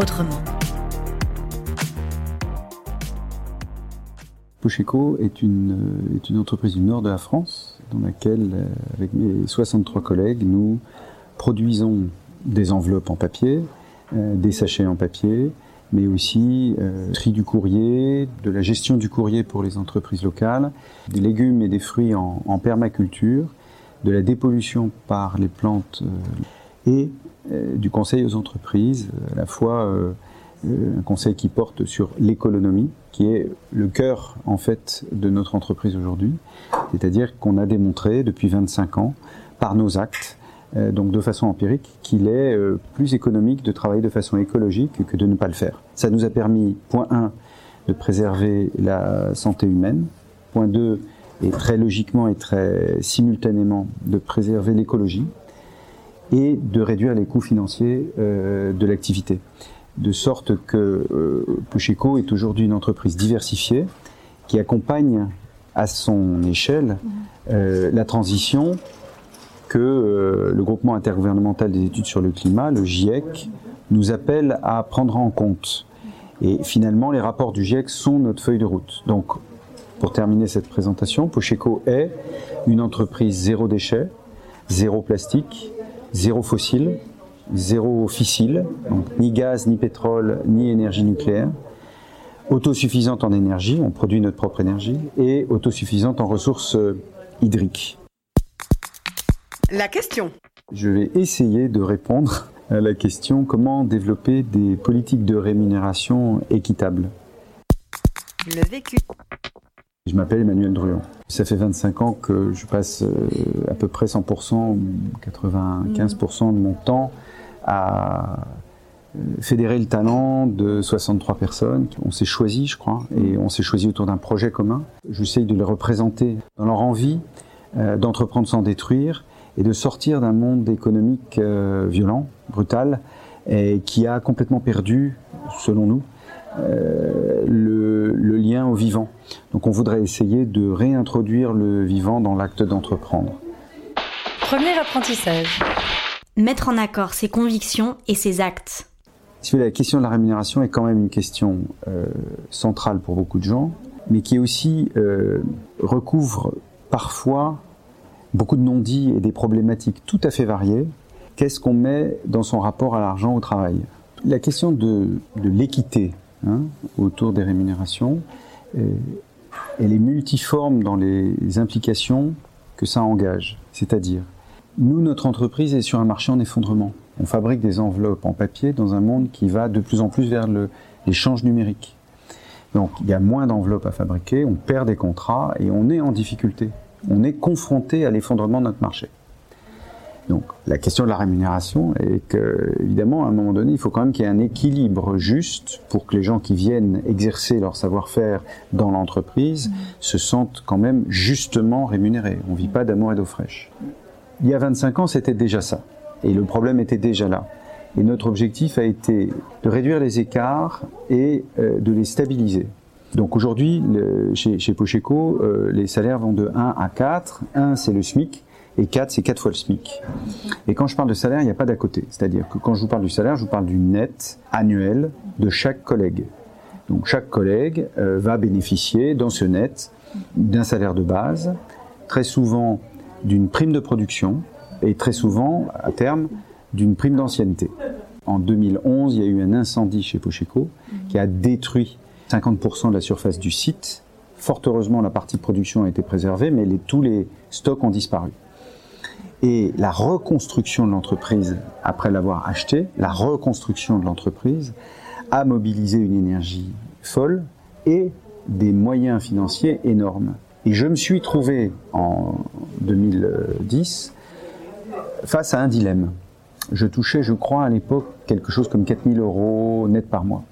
autrement. Pocheco est une, est une entreprise du nord de la France dans laquelle, euh, avec mes 63 collègues, nous produisons des enveloppes en papier, euh, des sachets en papier, mais aussi euh, tri du courrier, de la gestion du courrier pour les entreprises locales, des légumes et des fruits en, permaculture, de la dépollution par les plantes euh, et euh, du conseil aux entreprises, à la fois euh, un conseil qui porte sur l'économie, qui est le cœur en fait de notre entreprise aujourd'hui, c'est-à-dire qu'on a démontré depuis 25 ans par nos actes donc de façon empirique, qu'il est plus économique de travailler de façon écologique que de ne pas le faire. Ça nous a permis, point 1, de préserver la santé humaine, point 2, et très logiquement et très simultanément de préserver l'écologie et de réduire les coûts financiers euh, de l'activité. De sorte que euh, Pucheco est aujourd'hui une entreprise diversifiée qui accompagne à son échelle euh, la transition que le groupement intergouvernemental des études sur le climat, le GIEC, nous appelle à prendre en compte. Et finalement, les rapports du GIEC sont notre feuille de route. Donc, pour terminer cette présentation, Pocheco est une entreprise zéro déchet, zéro plastique, zéro fossile, zéro fissile, donc ni gaz, ni pétrole, ni énergie nucléaire, autosuffisante en énergie, on produit notre propre énergie, et autosuffisante en ressources euh, hydriques. La question. Je vais essayer de répondre à la question comment développer des politiques de rémunération équitables. Le vécu. Je m'appelle Emmanuel Druon. Ça fait 25 ans que je passe euh, à peu près 100%, 95% de mon temps à euh, fédérer le talent de 63 personnes. On s'est choisi, je crois, et on s'est choisi autour d'un projet commun. J'essaye de les représenter dans leur envie euh, d'entreprendre sans détruire et de sortir d'un monde économique violent, brutal, et qui a complètement perdu, selon nous, au vivant. Donc on voudrait essayer de réintroduire le vivant dans l'acte d'entreprendre. Premier apprentissage. Mettre en accord ses convictions et ses actes. La question de la rémunération est quand même une question euh, centrale pour beaucoup de gens, mais qui aussi euh, recouvre parfois beaucoup de non-dits et des problématiques tout à fait variées. Qu'est-ce qu'on met dans son rapport à l'argent au travail? La question de, de l'équité hein, autour des rémunérations. Et elle est multiforme dans les implications que ça engage. C'est-à-dire, nous, notre entreprise est sur un marché en effondrement. On fabrique des enveloppes en papier dans un monde qui va de plus en plus vers l'échange numérique. Donc il y a moins d'enveloppes à fabriquer, on perd des contrats et on est en difficulté. On est confronté à l'effondrement de notre marché. Donc la question de la rémunération est que, évidemment, à un moment donné, il faut quand même qu'il y ait un équilibre juste pour que les gens qui viennent exercer leur savoir-faire dans l'entreprise mmh. se sentent quand même justement rémunérés. On ne vit pas d'amour et d'eau fraîche. Il y a 25 ans, c'était déjà ça. Et le problème était déjà là. Et notre objectif a été de réduire les écarts et euh, de les stabiliser. Donc aujourd'hui, chez, chez Pocheco, euh, les salaires vont de 1 à 4. 1, c'est le SMIC et 4, c'est 4 fois le SMIC. Et quand je parle de salaire, il n'y a pas d'à côté. C'est-à-dire que quand je vous parle du salaire, je vous parle du net annuel de chaque collègue. Donc chaque collègue euh, va bénéficier dans ce net d'un salaire de base, très souvent d'une prime de production et très souvent, à terme, d'une prime d'ancienneté. En 2011, il y a eu un incendie chez Pocheco qui a détruit 50% de la surface du site. Fort heureusement, la partie production a été préservée, mais tous les stocks ont disparu. Et la reconstruction de l'entreprise, après l'avoir acheté, la reconstruction de l'entreprise a mobilisé une énergie folle et des moyens financiers énormes. Et je me suis trouvé en 2010 face à un dilemme. Je touchais, je crois, à l'époque, quelque chose comme 4000 euros net par mois.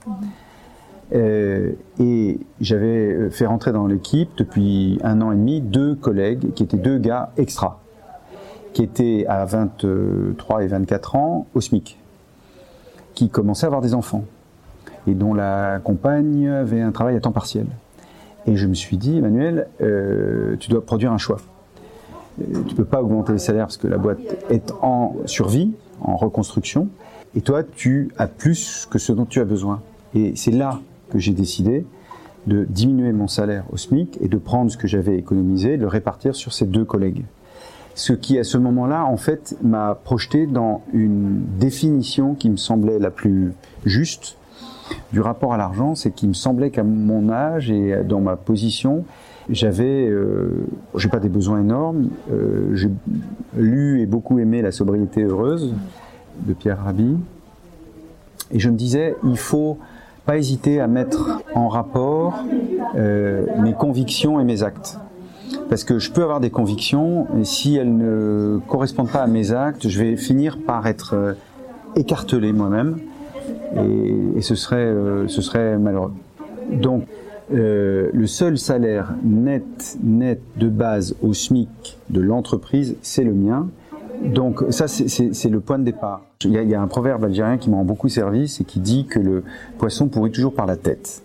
Euh, et j'avais fait rentrer dans l'équipe depuis un an et demi deux collègues qui étaient deux gars extra, qui étaient à 23 et 24 ans au SMIC, qui commençaient à avoir des enfants et dont la compagne avait un travail à temps partiel. Et je me suis dit, Emmanuel, euh, tu dois produire un choix. Euh, tu peux pas augmenter les salaires parce que la boîte est en survie, en reconstruction, et toi, tu as plus que ce dont tu as besoin. Et c'est là que j'ai décidé de diminuer mon salaire au SMIC et de prendre ce que j'avais économisé, de le répartir sur ces deux collègues. Ce qui, à ce moment-là, en fait, m'a projeté dans une définition qui me semblait la plus juste du rapport à l'argent, c'est qu'il me semblait qu'à mon âge et dans ma position, j'avais, euh, j'ai pas des besoins énormes. Euh, j'ai lu et beaucoup aimé La sobriété heureuse de Pierre Rabhi, et je me disais, il faut pas hésiter à mettre en rapport euh, mes convictions et mes actes. Parce que je peux avoir des convictions, et si elles ne correspondent pas à mes actes, je vais finir par être euh, écartelé moi-même, et, et, ce serait, euh, ce serait malheureux. Donc, euh, le seul salaire net, net de base au SMIC de l'entreprise, c'est le mien. Donc ça, c'est le point de départ. Il y, a, un proverbe algérien qui m'a beaucoup servi, c'est qui dit que le poisson pourrit toujours par la tête.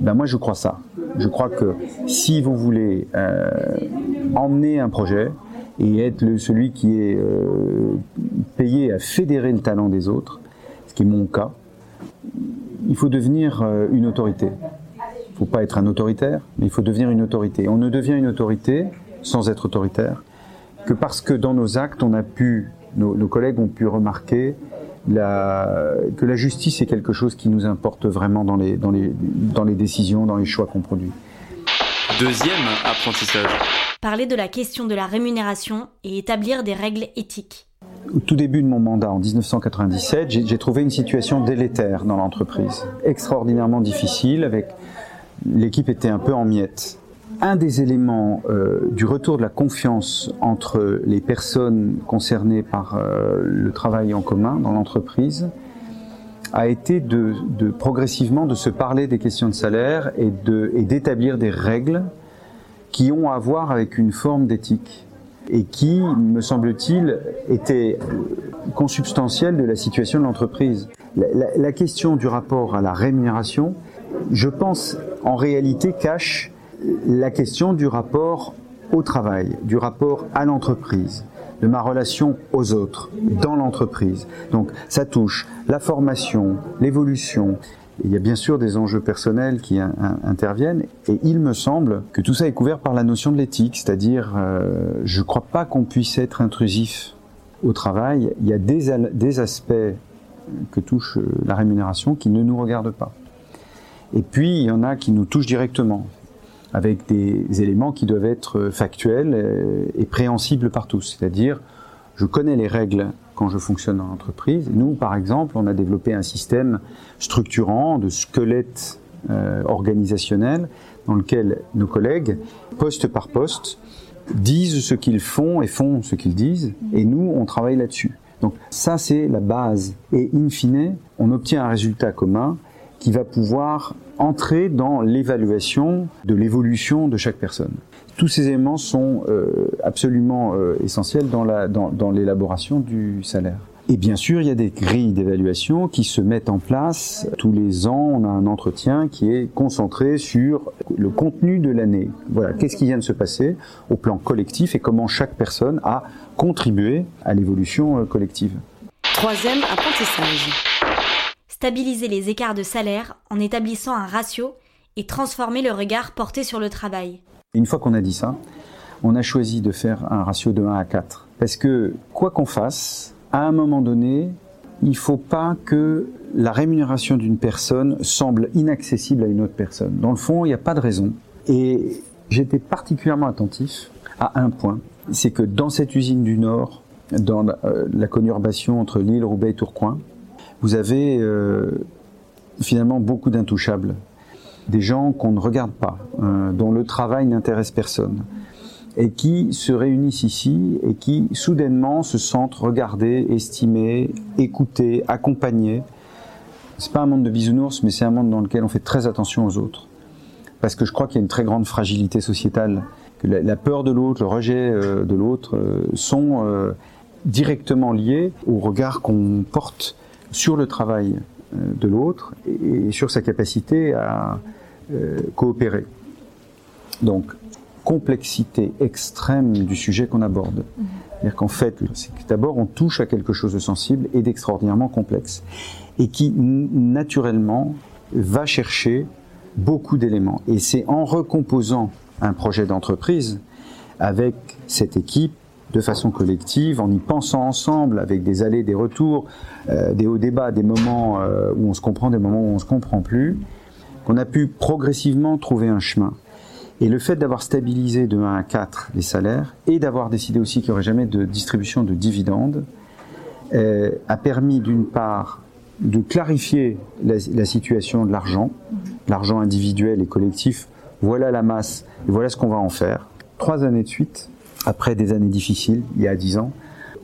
Ben moi, je crois ça. Je crois que si vous voulez euh, emmener un projet et être celui qui est euh, payé à fédérer le talent des autres, ce qui est mon cas, il faut devenir euh, une autorité. Il ne faut pas être un autoritaire, mais il faut devenir une autorité. On ne devient une autorité sans être autoritaire que parce que dans nos actes, on a pu, nos collègues ont pu remarquer la, que la justice est quelque chose qui nous importe vraiment dans les, dans les, dans les décisions, dans les choix qu'on produit. Deuxième apprentissage. Parler de la question de la rémunération et établir des règles éthiques. Au tout début de mon mandat, en 1997, j'ai trouvé une situation délétère dans l'entreprise, extraordinairement difficile, avec l'équipe était un peu en miettes un des éléments euh, du retour de la confiance entre les personnes concernées par euh, le travail en commun dans l'entreprise a été de, progressivement de se parler des questions de salaire et d'établir des règles qui ont à voir avec une forme d'éthique et qui, me semble-t-il, étaient consubstantielles de la situation de l'entreprise. La question du rapport à la rémunération, je pense, en réalité, cache la question du rapport au travail, du rapport à l'entreprise, de ma relation aux autres dans l'entreprise. Donc ça touche la formation, l'évolution. Il y a bien sûr des enjeux personnels qui interviennent et il me semble que tout ça est couvert par la notion de l'éthique, c'est-à-dire euh, je ne crois pas qu'on puisse être intrusif au travail. Il y a des, des aspects que touche euh, la rémunération qui ne nous regardent pas. Et puis il y en a qui nous touchent directement avec des éléments qui doivent être factuels euh, et préhensibles par tous. C'est-à-dire, je connais les règles quand je fonctionne dans l'entreprise. Nous, par exemple, on a développé un système structurant de squelette euh, organisationnel dans lequel nos collègues, poste par poste, disent ce qu'ils font et font ce qu'ils disent, et nous, on travaille là-dessus. Donc ça, c'est la base. Et in fine, on obtient un résultat commun qui va pouvoir entrer dans l'évaluation de l'évolution de chaque personne. Tous ces éléments sont euh, absolument euh, essentiels dans, la, dans, dans l'élaboration du salaire. Et bien sûr, il y a des grilles d'évaluation qui se mettent en place. Tous les ans, on a un entretien qui est concentré sur le contenu de l'année. Voilà, qu'est-ce qui vient de se passer au plan collectif et comment chaque personne a contribué à l'évolution euh, collective. Troisième apprentissage stabiliser les écarts de salaire en établissant un ratio et transformer le regard porté sur le travail. Une fois qu'on a dit ça, on a choisi de faire un ratio de 1 à 4. Parce que quoi qu'on fasse, à un moment donné, il ne faut pas que la rémunération d'une personne semble inaccessible à une autre personne. Dans le fond, il n'y a pas de raison. Et j'étais particulièrement attentif à un point, c'est que dans cette usine du Nord, dans la, euh, la conurbation entre Lille, Roubaix et Tourcoing, vous avez euh, finalement beaucoup d'intouchables, des gens qu'on ne regarde pas, euh, dont le travail n'intéresse personne. et qui se réunissent ici et qui soudainement se sentent regardés, estimés, écoutés, accompagnés. C'est pas un monde de bisounours, mais c'est un monde dans lequel on fait très attention aux autres. Parce que je crois qu'il y a une très grande fragilité sociétale, que la, peur de l'autre, le rejet euh, de l'autre sont directement liés au regard qu'on porte sur le travail de l'autre et sur sa capacité à coopérer. Donc, complexité extrême du sujet qu'on aborde. C'est-à-dire qu'en fait, d'abord, on touche à quelque chose de sensible et d'extraordinairement complexe, et qui naturellement va chercher beaucoup d'éléments. Et c'est en recomposant un projet d'entreprise avec cette équipe de façon collective, en y pensant ensemble, avec des allées, des retours, euh, des hauts débats, des moments euh, où on se comprend, des moments où on se comprend plus, qu'on a pu progressivement trouver un chemin. Et le fait d'avoir stabilisé de 1 à 4 les salaires et d'avoir décidé aussi qu'il n'y aurait jamais de distribution de dividendes euh, a permis d'une part de clarifier la, la situation de l'argent, l'argent individuel et collectif. Voilà la masse et voilà ce qu'on va en faire. Trois années de suite, après des années difficiles, il y a 10 ans,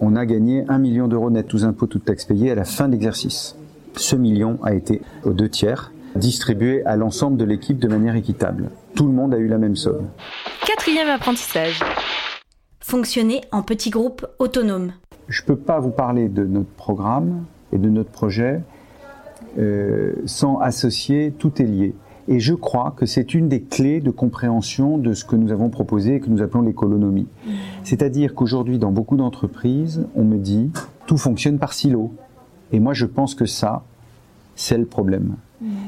on a gagné 1 million d'euros net, tous impôts, toutes taxes payées à la fin de l'exercice. Ce million a été aux deux tiers distribué à l'ensemble de l'équipe de manière équitable. Tout le monde a eu la même somme. Quatrième apprentissage. Fonctionner en petits groupes autonomes. Je ne peux pas vous parler de notre programme et de notre projet euh, sans associer tout est lié. Et je crois que c'est une des clés de compréhension de ce que nous avons proposé et que nous appelons l'économie. C'est-à-dire qu'aujourd'hui, dans beaucoup d'entreprises, on me dit tout fonctionne par silo. Et moi, je pense que ça, c'est le problème.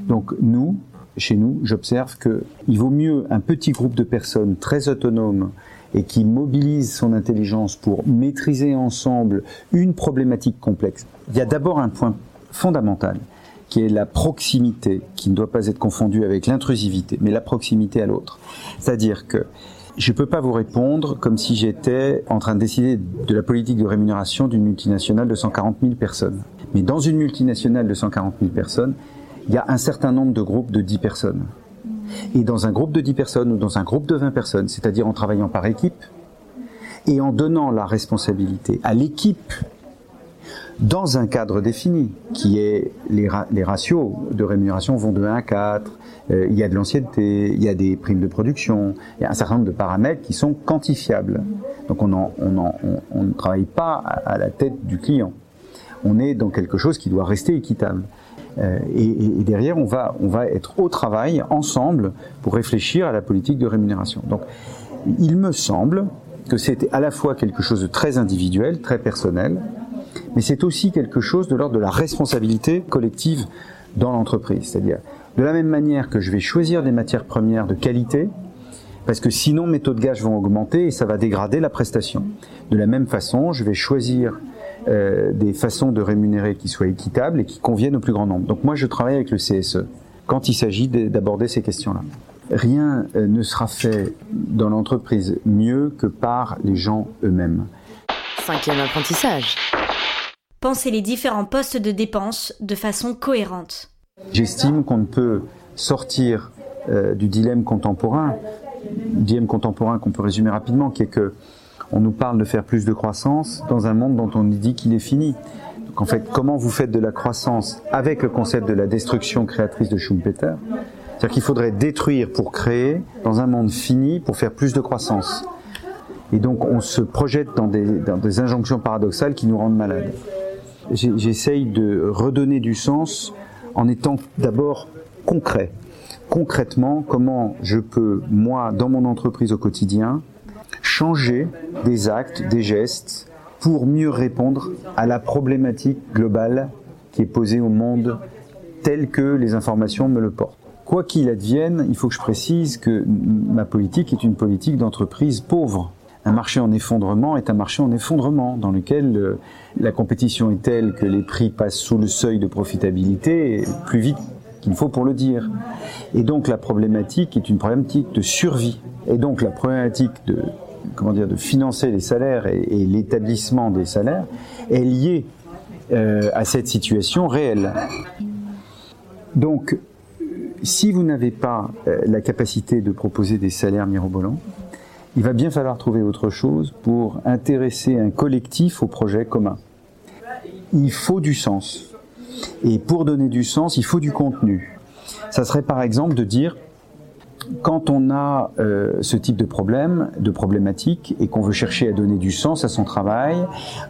Donc nous, chez nous, j'observe qu'il vaut mieux un petit groupe de personnes très autonomes et qui mobilisent son intelligence pour maîtriser ensemble une problématique complexe. Il y a d'abord un point fondamental qui est la proximité, qui ne doit pas être confondue avec l'intrusivité, mais la proximité à l'autre. C'est-à-dire que je ne peux pas vous répondre comme si j'étais en train de décider de la politique de rémunération d'une multinationale de 140 000 personnes. Mais dans une multinationale de 140 000 personnes, il y a un certain nombre de groupes de 10 personnes. Et dans un groupe de 10 personnes ou dans un groupe de 20 personnes, c'est-à-dire en travaillant par équipe, et en donnant la responsabilité à l'équipe dans un cadre défini, qui est les, les, ratios de rémunération vont de 1 à 4, euh, il y a de l'ancienneté, il y a des primes de production, il y a un certain nombre de paramètres qui sont quantifiables. Donc on ne on on, travaille pas à la tête du client. On est dans quelque chose qui doit rester équitable. Euh, et, derrière, on va, on va être au travail ensemble pour réfléchir à la politique de rémunération. Donc, il me semble que c'est à la fois quelque chose de très individuel, très personnel, mais c'est aussi quelque chose de l'ordre de la responsabilité collective dans l'entreprise. C'est-à-dire, de la même manière que je vais choisir des matières premières de qualité, parce que sinon mes taux de gage vont augmenter et ça va dégrader la prestation. De la même façon, je vais choisir euh, des façons de rémunérer qui soient équitables et qui conviennent au plus grand nombre. Donc moi, je travaille avec le CSE quand il s'agit d'aborder ces questions-là. Rien euh, ne sera fait dans l'entreprise mieux que par les gens eux-mêmes. Cinquième apprentissage. Pensez les différents postes de dépenses de façon cohérente. J'estime qu'on ne peut sortir euh, du dilemme contemporain, dilemme contemporain qu'on peut résumer rapidement, qui est que on nous parle de faire plus de croissance dans un monde dont on nous dit qu'il est fini. Donc en fait, comment vous faites de la croissance avec le concept de la destruction créatrice de Schumpeter? C'est-à-dire qu'il faudrait détruire pour créer dans un monde fini pour faire plus de croissance. Et donc on se projette dans des injonctions paradoxales qui nous rendent malades. J'essaye de redonner du sens en étant d'abord concret. Concrètement, comment je peux, moi, dans mon entreprise au quotidien, changer des actes, des gestes pour mieux répondre à la problématique globale qui est posée au monde tel que les informations me le portent. Quoi qu'il advienne, il faut que je précise que ma politique est une politique d'entreprise pauvre. Un marché en effondrement est un marché en effondrement dans lequel euh, la compétition est telle que les prix passent sous le seuil de profitabilité plus vite qu'il faut pour le dire. Et donc la problématique est une problématique de survie. Et donc la problématique de financer les salaires et, l'établissement des salaires est lié euh, à cette situation réelle. Donc, si vous n'avez pas euh, la capacité de proposer des salaires mirobolants, il va bien falloir trouver autre chose pour intéresser un collectif au projet commun. Il faut du sens. Et pour donner du sens, il faut du contenu. Ça serait par exemple de dire, quand on a euh, ce type de problème, de problématique, et qu'on veut chercher à donner du sens à son travail,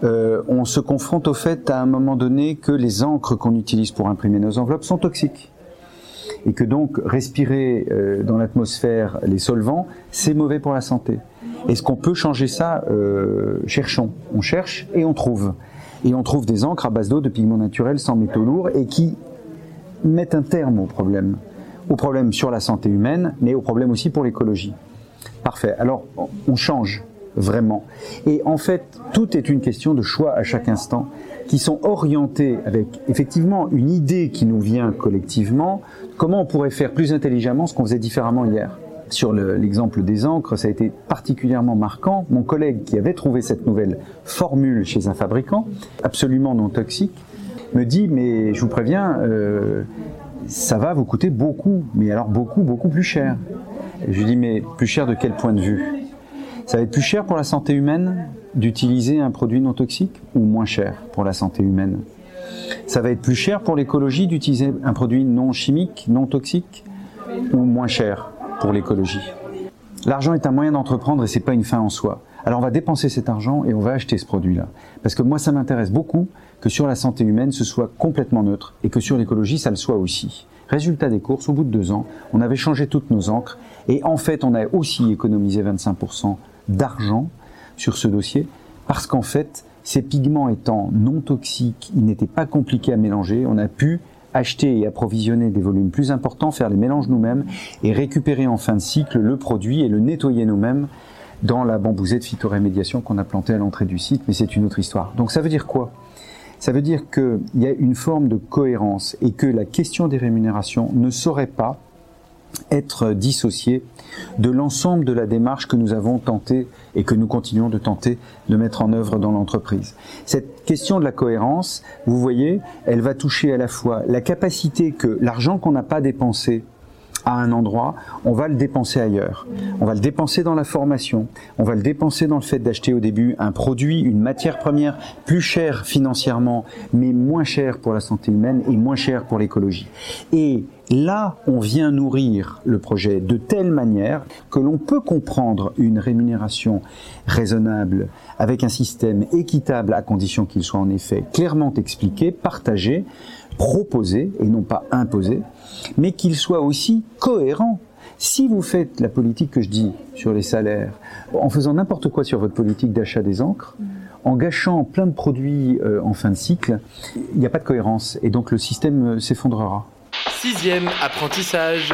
euh, on se confronte au fait à un moment donné que les encres qu'on utilise pour imprimer nos enveloppes sont toxiques et que donc respirer euh, dans l'atmosphère les solvants, c'est mauvais pour la santé. Est-ce qu'on peut changer ça euh, Cherchons. On cherche et on trouve. Et on trouve des encres à base d'eau, de pigments naturels, sans métaux lourds, et qui mettent un terme au problème. Au problème sur la santé humaine, mais au problème aussi pour l'écologie. Parfait. Alors, on change vraiment. Et en fait, tout est une question de choix à chaque instant qui sont orientés avec effectivement une idée qui nous vient collectivement, comment on pourrait faire plus intelligemment ce qu'on faisait différemment hier? Sur l'exemple des encres, ça a été particulièrement marquant. Mon collègue qui avait trouvé cette nouvelle formule chez un fabricant, absolument non toxique, me dit, mais je vous préviens, euh, ça va vous coûter beaucoup, mais alors beaucoup, beaucoup plus cher. je lui dis, mais plus cher de quel point de vue? Ça va être plus cher pour la santé humaine d'utiliser un produit non toxique ou moins cher pour la santé humaine? Ça va être plus cher pour l'écologie d'utiliser un produit non chimique, non toxique ou moins cher pour l'écologie? L'argent est un moyen d'entreprendre et c'est pas une fin en soi. Alors on va dépenser cet argent et on va acheter ce produit-là. Parce que moi ça m'intéresse beaucoup que sur la santé humaine ce soit complètement neutre et que sur l'écologie ça le soit aussi. Résultat des courses, au bout de deux ans, on avait changé toutes nos encres et en fait on a aussi économisé 25% d'argent sur ce dossier parce qu'en fait, ces pigments étant non toxiques, ils n'étaient pas compliqués à mélanger, on a pu acheter et approvisionner des volumes plus importants, faire les mélanges nous-mêmes et récupérer en fin de cycle le produit et le nettoyer nous-mêmes dans la bambousée de phytorémédiation qu'on a plantée à l'entrée du site, mais c'est une autre histoire. Donc ça veut dire quoi? Ça veut dire qu'il y a une forme de cohérence et que la question des rémunérations ne saurait pas être dissociée de l'ensemble de la démarche que nous avons tenté et que nous continuons de tenter de mettre en œuvre dans l'entreprise. Cette question de la cohérence, vous voyez, elle va toucher à la fois la capacité que l'argent qu'on n'a pas dépensé à un endroit, on va le dépenser ailleurs. On va le dépenser dans la formation, on va le dépenser dans le fait d'acheter au début un produit, une matière première plus chère financièrement, mais moins cher pour la santé humaine et moins cher pour l'écologie. Et Là, on vient nourrir le projet de telle manière que l'on peut comprendre une rémunération raisonnable avec un système équitable à condition qu'il soit en effet clairement expliqué, partagé, proposé et non pas imposé, mais qu'il soit aussi cohérent. Si vous faites la politique que je dis sur les salaires, en faisant n'importe quoi sur votre politique d'achat des encres, en gâchant plein de produits euh, en fin de cycle, il n'y a pas de cohérence et donc le système euh, s'effondrera. Sixième apprentissage.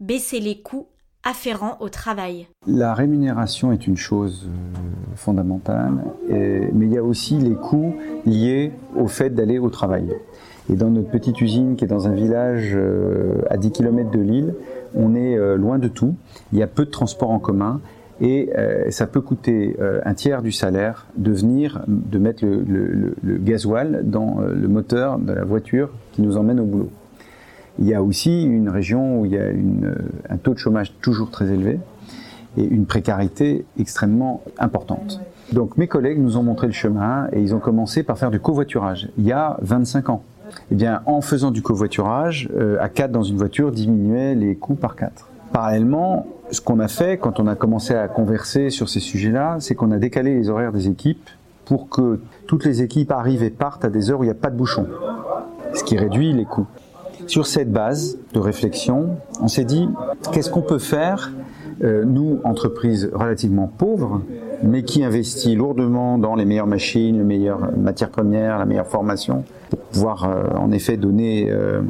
Baisser les coûts afférents au travail. La rémunération est une chose euh, fondamentale, mais il y a aussi les coûts liés au fait d'aller au travail. Et dans notre petite usine qui est dans un village euh, à 10 km de Lille, on est euh, loin de tout. Il y a peu de transports en commun et ça peut coûter un tiers du salaire de venir, de mettre le, le gasoil dans le moteur de la voiture qui nous emmène au boulot. Il y a aussi une région où il y a euh, un taux de chômage toujours très élevé et une précarité extrêmement importante. Donc mes collègues nous ont montré le chemin et ils ont commencé par faire du covoiturage il y a 25 ans. Eh bien, en faisant du covoiturage, euh, à 4 dans une voiture diminuait les coûts par 4. Parallèlement, ce qu'on a fait quand on a commencé à converser sur ces sujets-là, c'est qu'on a décalé les horaires des équipes pour que toutes les équipes arrivent et partent à des heures où il n'y a pas de bouchon, ce qui réduit les coûts. Sur cette base de réflexion, on s'est dit qu'est-ce qu'on peut faire, euh, nous, entreprises relativement pauvres, mais qui investit lourdement dans les meilleures machines, les meilleures matières premières, la meilleure formation, pour pouvoir euh, en effet donner euh,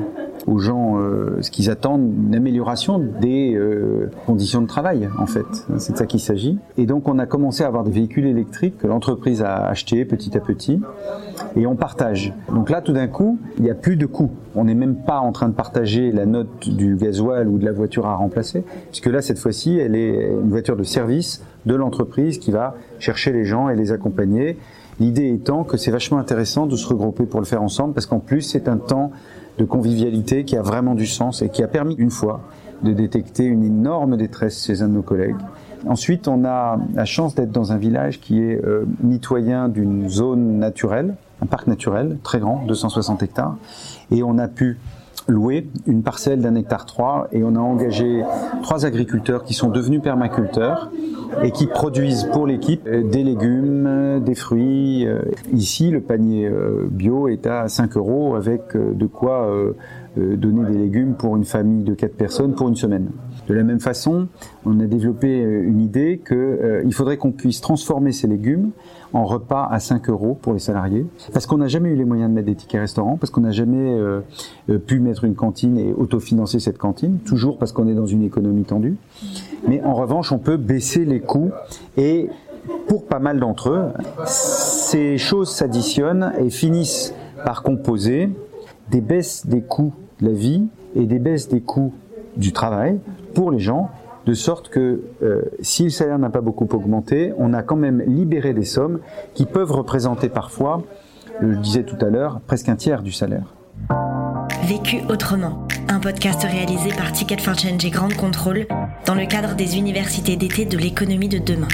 aux gens euh, ce qu'ils attendent, une amélioration des euh, conditions de travail en fait. C'est de ça qu'il s'agit. Et donc on a commencé à avoir des véhicules électriques que l'entreprise a achetés petit à petit et on partage. Donc là tout d'un coup, il n'y a plus de coûts. On n'est même pas en train de partager la note du gasoil ou de la voiture à remplacer, puisque là cette fois-ci, elle est une voiture de service de l'entreprise qui va chercher les gens et les accompagner. L'idée étant que c'est vachement intéressant de se regrouper pour le faire ensemble parce qu'en plus c'est un temps de convivialité qui a vraiment du sens et qui a permis une fois de détecter une énorme détresse chez un de nos collègues Ensuite, on a la chance d'être dans un village qui est euh, mitoyen d'une zone naturelle, un parc naturel très grand, 260 hectares, et on a pu louer une parcelle d'un hectare 3 et on a engagé trois agriculteurs qui sont devenus permaculteurs et qui produisent pour l'équipe euh, des légumes, euh, des fruits. Ici, le panier bio est à 5 euros avec de quoi donner des légumes pour une famille de 4 personnes pour une semaine. De la même façon, on a développé euh, une idée qu'il euh, faudrait qu'on puisse transformer ces légumes en repas à 5 euros pour les salariés, parce qu'on n'a jamais eu les moyens de mettre des tickets restaurants, parce qu'on n'a jamais euh, pu mettre une cantine et autofinancer cette cantine, toujours parce qu'on est dans une économie tendue. Mais en revanche, on peut baisser les coûts et pour pas mal d'entre eux, ces choses s'additionnent et finissent par composer des baisses des coûts la vie et des baisses des coûts du travail pour les gens, de sorte que euh, si le salaire n'a pas beaucoup augmenté, on a quand même libéré des sommes qui peuvent représenter parfois, je disais tout à l'heure, presque un tiers du salaire. Vécu autrement, un podcast réalisé par Ticket for Change et Grande Contrôle dans le cadre des universités d'été de l'économie de demain.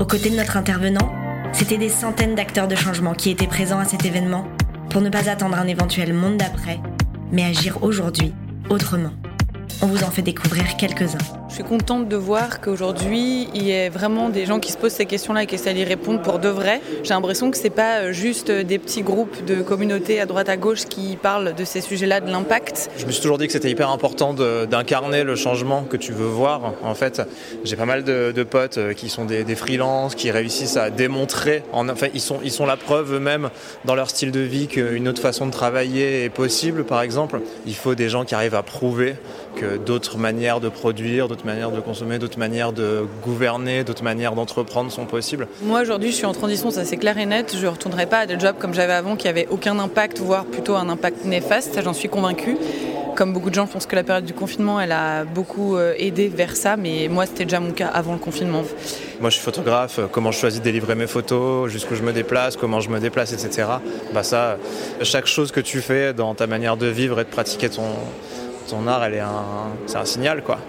Aux côtés de notre intervenant, c'était des centaines d'acteurs de changement qui étaient présents à cet événement pour ne pas attendre un éventuel monde d'après, mais agir aujourd'hui autrement. On vous en fait découvrir quelques-uns. Je suis contente de voir qu'aujourd'hui, il y a vraiment des gens qui se posent ces questions-là et qui essaient d'y répondre pour de vrai. J'ai l'impression que ce n'est pas juste des petits groupes de communautés à droite à gauche qui parlent de ces sujets-là, de l'impact. Je me suis toujours dit que c'était hyper important d'incarner le changement que tu veux voir. En fait, j'ai pas mal de, potes euh, qui sont des, des freelances, qui réussissent à démontrer, en, enfin, ils sont, ils sont la preuve eux-mêmes dans leur style de vie qu'une autre façon de travailler est possible, par exemple. Il faut des gens qui arrivent à prouver que d'autres manières de produire, d'autres manières de consommer, d'autres manières de gouverner, d'autres manières d'entreprendre sont possibles. Moi aujourd'hui je suis en transition, ça c'est clair et net. Je ne retournerai pas à des jobs comme j'avais avant qui n'avaient aucun impact, voire plutôt un impact néfaste, ça j'en suis convaincue. Comme beaucoup de gens, je pense que la période du confinement, elle a beaucoup euh, aidé vers ça, mais moi, c'était déjà mon cas avant le confinement. Moi, je suis photographe, comment je choisis de délivrer mes photos, jusqu'où je me déplace, comment je me déplace, etc. Bah ça, chaque chose que tu fais dans ta manière de vivre et de pratiquer ton, ton art, elle est un, c'est un signal quoi.